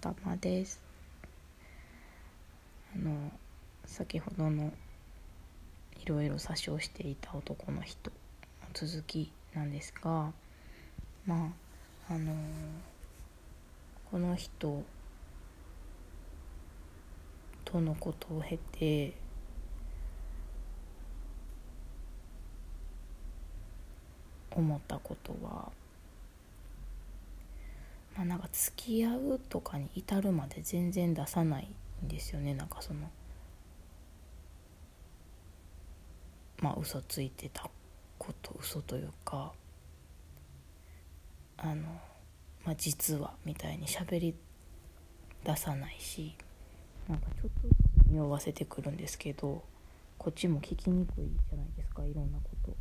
頭です。あの先ほどのいろいろ詐称していた男の人の続きなんですがまああのこの人とのことを経て思ったことはまあなんか付き合うとかに至るまで全然出さないんですよねなんかそのまあ嘘ついてたこと嘘というかあの、まあ、実はみたいに喋り出さないしなんかちょっと匂わせてくるんですけどこっちも聞きにくいじゃないですかいろんなこと。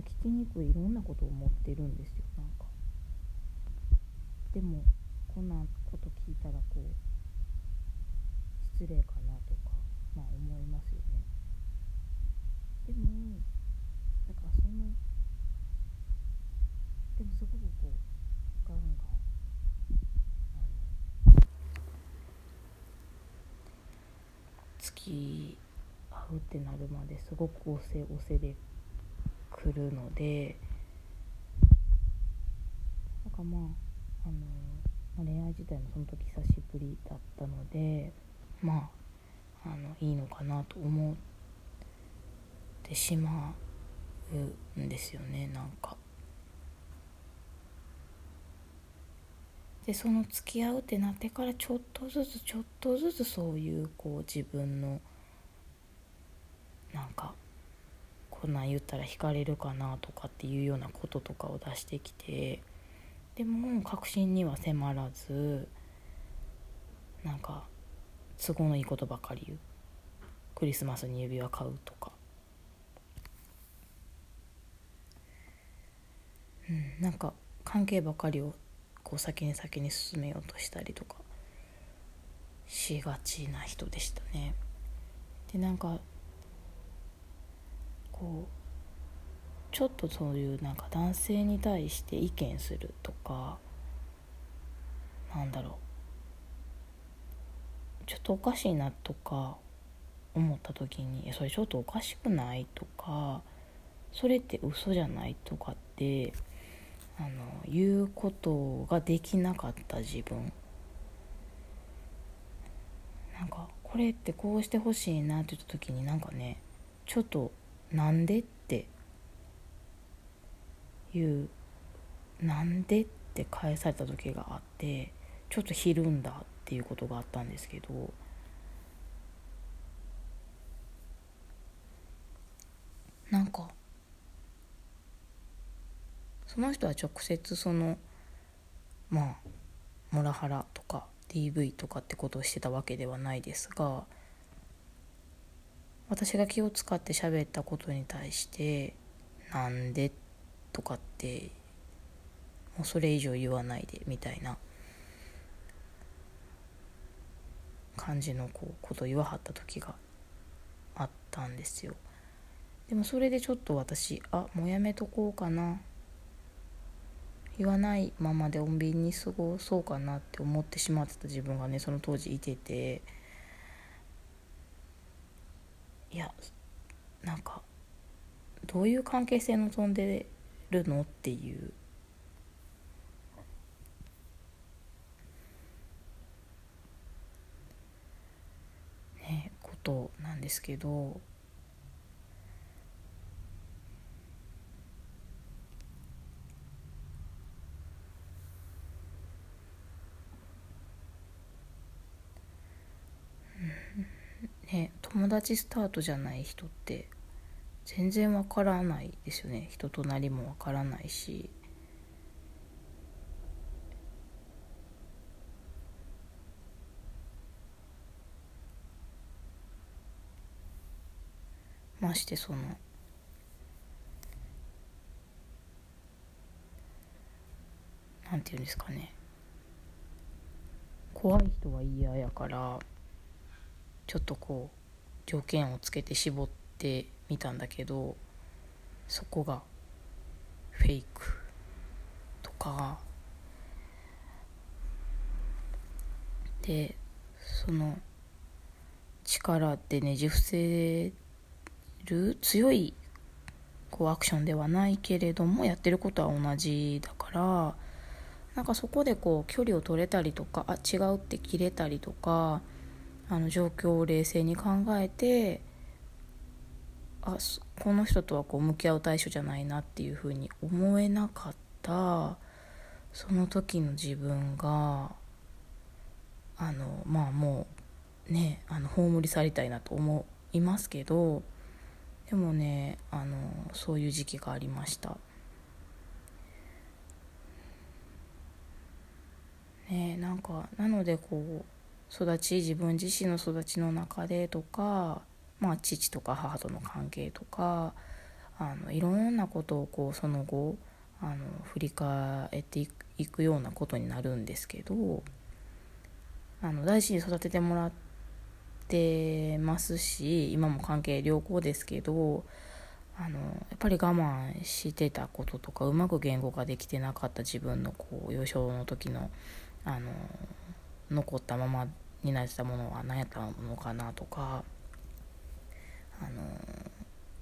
聞きにくいいろんなことを思ってるんですよ。でもこんなこと聞いたらこう失礼かなとかまあ思いますよね。でもだからそのでもすごくこうガンガンあの付き合うってなるまですごく押せ押せでくるので。なんかまあ、自体もその時久しぶりだったのでまああのいいのかなと思ってしまうんですよねなんか。でその付き合うってなってからちょっとずつちょっとずつそういうこう自分のなんかこんなん言ったら惹かれるかなとかっていうようなこととかを出してきてでも確信には迫らずなんか都合のいいことばかり言う。クリスマスに指輪買うとか、うん、なんか関係ばかりをこう先に先に進めようとしたりとか。しがちな人でしたね。でなんかこうちょっとそういうなんか男性に対して意見するとかなんだろうちょっとおかしいなとか思った時に「それちょっとおかしくない?」とか「それって嘘じゃない?」とかってあの言うことができなかった自分なんかこれってこうしてほしいなって言った時になんかねちょっとなんでっていうなんでって返された時があってちょっとひるんだっていうことがあったんですけどなんかその人は直接そのまあモラハラとか DV とかってことをしてたわけではないですが私が気を使って喋ったことに対して「なんで?」とかってもうそれ以上言わないでみたいな感じのこうこと言わはった時があったんですよ。でもそれでちょっと私あもうやめとこうかな言わないままで穏便に過ごそうかなって思ってしまってた自分がねその当時いてていやなんかどういう関係性の飛んでるの？っていう。ねことなんですけど。ね友達スタートじゃない人って全然わからないですよね。人となりもわからないし。ましてそのなんていうんですかね。怖い人は嫌やからちょっとこう条件をつけて絞ってみたんだけどそこがフェイクとか。でその力ってねじ伏せる強いこうアクションではないけれどもやってることは同じだからなんかそこでこう距離を取れたりとかあ違うって切れたりとかあの状況を冷静に考えてあこの人とはこう向き合う対象じゃないなっていうふうに思えなかったその時の自分があのまあもうねあの葬り去りたいなと思いますけどでもねあのそういう時期がありました。ねなんかなのでこう育ち自分自身の育ちの中でとか、まあ、父とか母との関係とかあのいろんなことをこうその後あの振り返っていくようなことになるんですけどあの大事に育ててもらってますし今も関係良好ですけどあのやっぱり我慢してたこととかうまく言語化できてなかった自分のこう幼少の時のあの残ったままになってたものは何やったのかなとかあの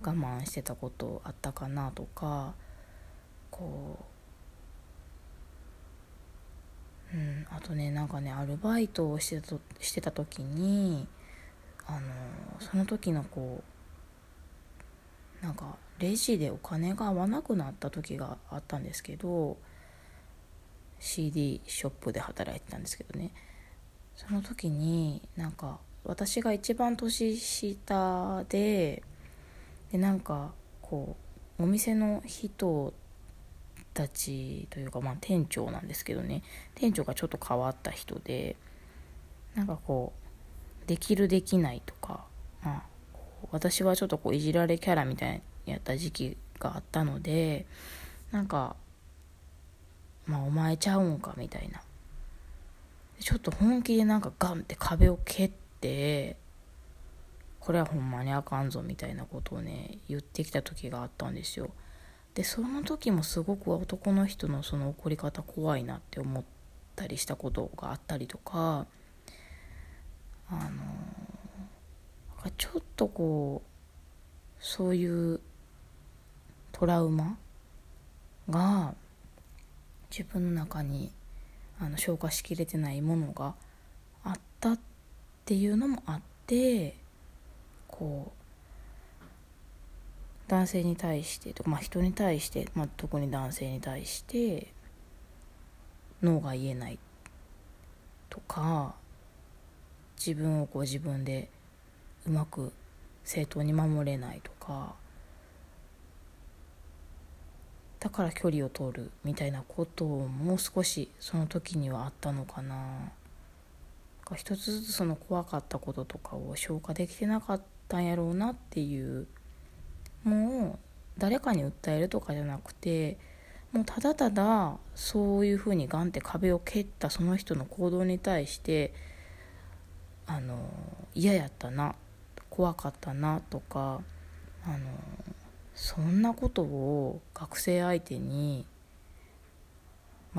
我慢してたことあったかなとかこう、うん、あとねなんかねアルバイトをしてたしてた時にあのその時のこうなんかレジでお金が合わなくなった時があったんですけど CD ショップで働いてたんですけどね。その時になんか私が一番年下ででなんかこうお店の人たちというかまあ店長なんですけどね。店長がちょっと変わった人でなんかこうできるできないとか、まあ、私はちょっとこういじられキャラみたいにやった時期があったのでなんかまあお前ちゃうんかみたいな。ちょっと本気でなんかガンって壁を蹴ってこれはほんまにあかんぞみたいなことをね言ってきた時があったんですよ。でその時もすごく男の人のその怒り方怖いなって思ったりしたことがあったりとかあのちょっとこうそういうトラウマが自分の中にあの消化しきれてないものがあったってっていうのもあってこう男性に対してとまあ人に対して、まあ、特に男性に対して脳が言えないとか自分をこう自分でうまく正当に守れないとかだから距離を取るみたいなことも少しその時にはあったのかな。一つずつその怖かったこととかを消化できてなかったんやろうなっていうもう誰かに訴えるとかじゃなくてもうただただそういうふうにガンって壁を蹴ったその人の行動に対してあの嫌やったな怖かったなとかあのそんなことを学生相手に、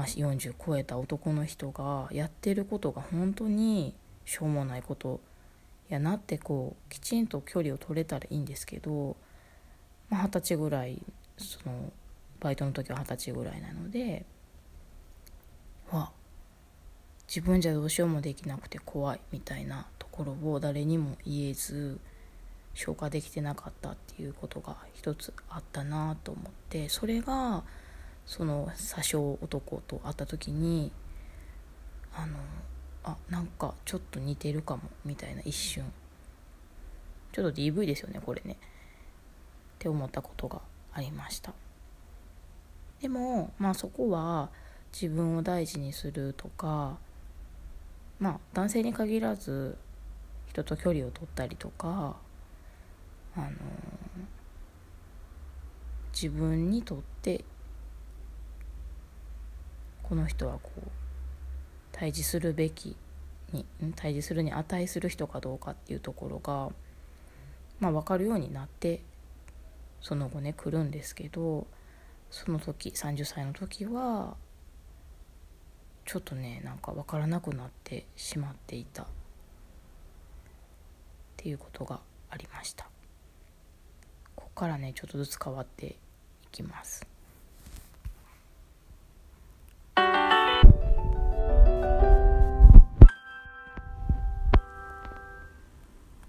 まあ、40超えた男の人がやってることが本当にしょうもないことやなってこうきちんと距離を取れたらいいんですけど二十、まあ、歳ぐらいそのバイトの時は二十歳ぐらいなのでわ自分じゃどうしようもできなくて怖いみたいなところを誰にも言えず消化できてなかったっていうことが一つあったなと思ってそれがその詐称男と会った時にあのあなんかちょっと似てるかもみたいな一瞬。ちょっと DV ですよねこれね。って思ったことがありました。でもまあそこは自分を大事にするとかまあ男性に限らず人と距離を取ったりとかあの自分にとってこの人はこう対峙するべきに対峙するに値する人かどうかっていうところが、まあ、分かるようになってその後ね来るんですけどその時30歳の時はちょっとねなんか分からなくなってしまっていた。っていうことがありました。ここからねちょっとずつ変わっていきます。